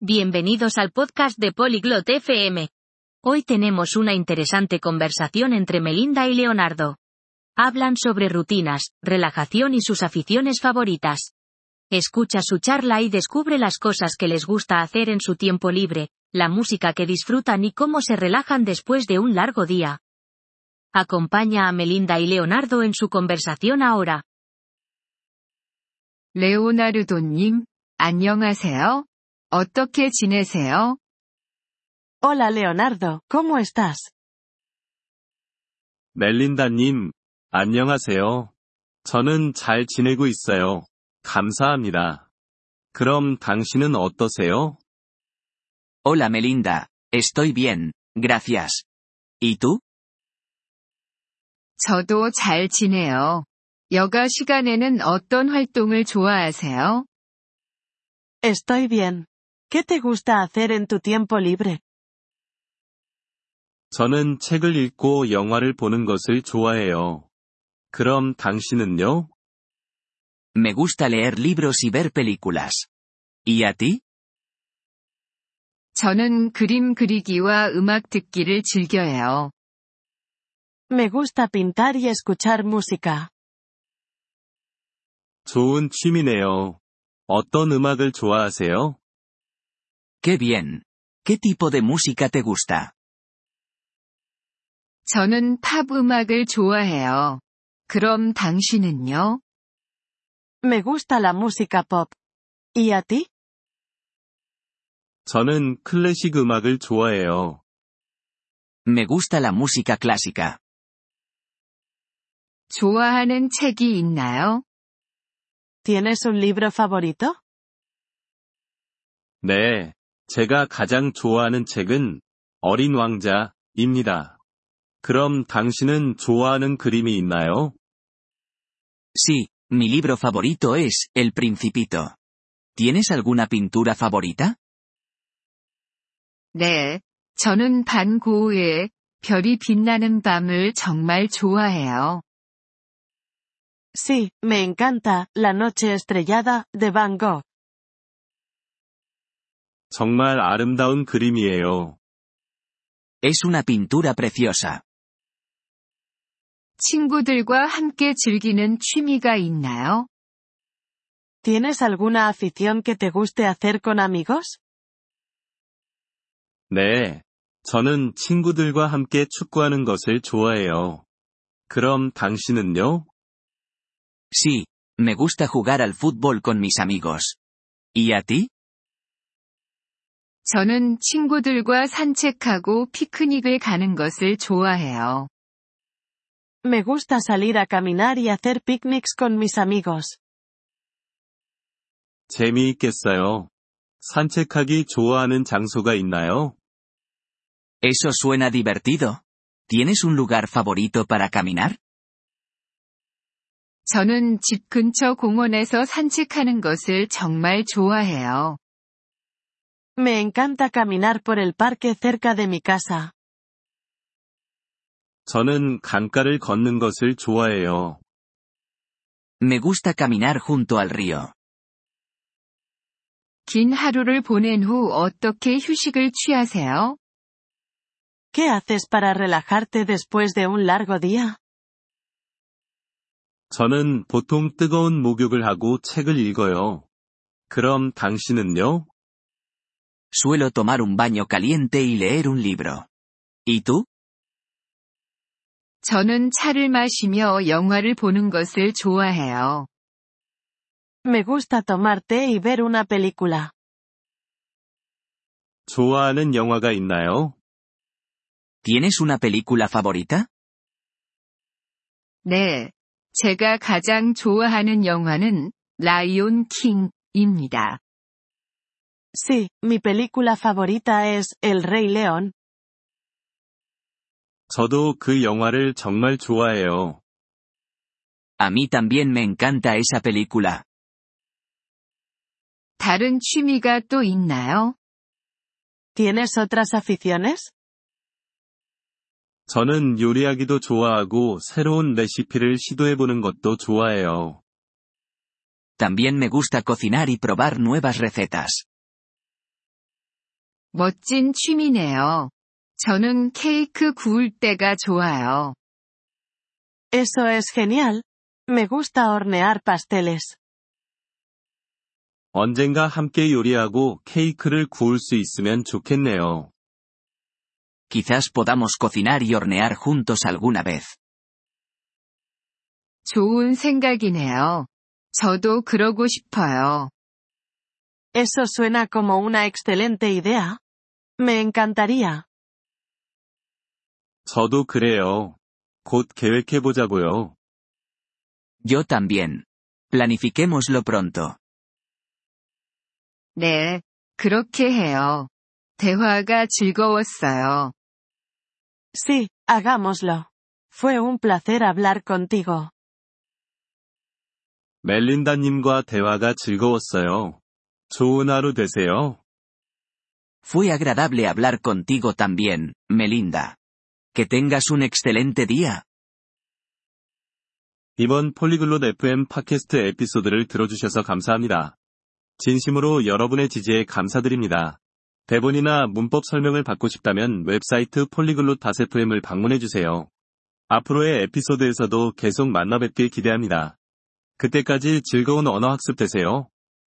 Bienvenidos al podcast de Polyglot FM. Hoy tenemos una interesante conversación entre Melinda y Leonardo. Hablan sobre rutinas, relajación y sus aficiones favoritas. Escucha su charla y descubre las cosas que les gusta hacer en su tiempo libre, la música que disfrutan y cómo se relajan después de un largo día. Acompaña a Melinda y Leonardo en su conversación ahora. 레오나르도님, 안녕하세요. 어떻게 지내세요? Hola Leonardo, ¿cómo estás? 멜린다님, 안녕하세요. 저는 잘 지내고 있어요. 감사합니다. 그럼 당신은 어떠세요? Hola Melinda, estoy bien, gracias. ¿Y tú? 저도 잘 지내요. 여가 시간에는 어떤 활동을 좋아하세요? Estoy bien. ¿Qué te gusta hacer en tu tiempo libre? 저는 책을 읽고 영화를 보는 것을 좋아해요. 그럼 당신은요? Me gusta leer libros y ver películas. ¿Y a ti? 저는 그림 그리기와 음악 듣기를 즐겨해요. Me gusta pintar y escuchar música. 좋은 취미네요. 어떤 음악을 좋아하세요? Qué bien. ¿Qué tipo de música te gusta? 저는 팝 음악을 좋아해요. 그럼 당신은요? Me gusta la música pop. ¿Y a ti? 저는 클래식 음악을 좋아해요. Me gusta la música clásica. 좋아하는 책이 있나요? ¿Tienes un libro favorito? 네, 제가 가장 좋아하는 책은 어린 왕자입니다. 그럼 당신은 좋아하는 그림이 있나요? Sí, mi libro favorito es El Principito. ¿Tienes alguna pintura favorita? 네, 저는 반 고흐의 별이 빛나는 밤을 정말 좋아해요. Sí, me encanta, La Noche Estrellada, de Van Gogh. 정말 아름다운 그림이에요. Es una pintura preciosa. 친구들과 함께 즐기는 취미가 있나요? ¿Tienes alguna afición que te guste hacer con amigos? 네, 저는 친구들과 함께 축구하는 것을 좋아해요. 그럼 당신은요? Sí, me gusta jugar al fútbol con mis amigos. ¿Y a ti? 저는 친구들과 산책하고 피크닉을 가는 것을 좋아해요. Me gusta salir a caminar y hacer picnics con mis amigos. 재미있겠어요. 산책하기 좋아하는 장소가 있나요? Eso suena divertido. ¿Tienes un lugar favorito para caminar? 저는 집 근처 공원에서 산책하는 것을 정말 좋아해요. Me encanta caminar por el parque cerca de mi casa. 저는 강가를 걷는 것을 좋아해요. Me gusta caminar junto al río. 긴 하루를 보낸 후 어떻게 휴식을 취하세요? ¿Qué haces para relajarte después de un largo día? 저는 보통 뜨거운 목욕을 하고 책을 읽어요. 그럼 당신은요? Suelo tomar un baño caliente y leer un libro. ¿Y tú? 저는 차를 마시며 영화를 보는 것을 좋아해요. Me gusta tomar té y ver una película. 좋아하는 영화가 있나요? ¿Tienes una película favorita? 네. 제가 가장 좋아하는 영화는 라이온 킹입니다. Sí, mi película favorita es El Rey León. 저도 그 영화를 정말 좋아해요. A mí también me encanta esa película. 다른 취미가 또 있나요? ¿Tienes otras aficiones? 저는 요리하기도 좋아하고 새로운 레시피를 시도해보는 것도 좋아해요. También me gusta cocinar y probar nuevas recetas. 멋진 취미네요. 저는 케이크 구울 때가 좋아요. Eso es genial. Me gusta hornear pasteles. 언젠가 함께 요리하고 케이크를 구울 수 있으면 좋겠네요. Quizás podamos cocinar y hornear juntos alguna vez. 좋은 생각이네요. 저도 그러고 싶어요. Eso suena como una excelente idea. Me encantaría. 저도 그래요. 곧 계획해보자고요. Yo también. Planifiquémoslo pronto. 네, 그렇게 해요. 대화가 즐거웠어요. Sí, hagámoslo. Fue un placer hablar contigo. 멜린다님과 대화가 즐거웠어요. 좋은 하루 되세요. Fue agradable hablar contigo también, Melinda. Que tengas un excelente día. 이번 폴리글롯 FM 팟캐스트 에피소드를 들어주셔서 감사합니다. 진심으로 여러분의 지지에 감사드립니다. 대본이나 문법 설명을 받고 싶다면 웹사이트 폴리글롯 FM을 방문해주세요. 앞으로의 에피소드에서도 계속 만나 뵙길 기대합니다. 그때까지 즐거운 언어 학습 되세요.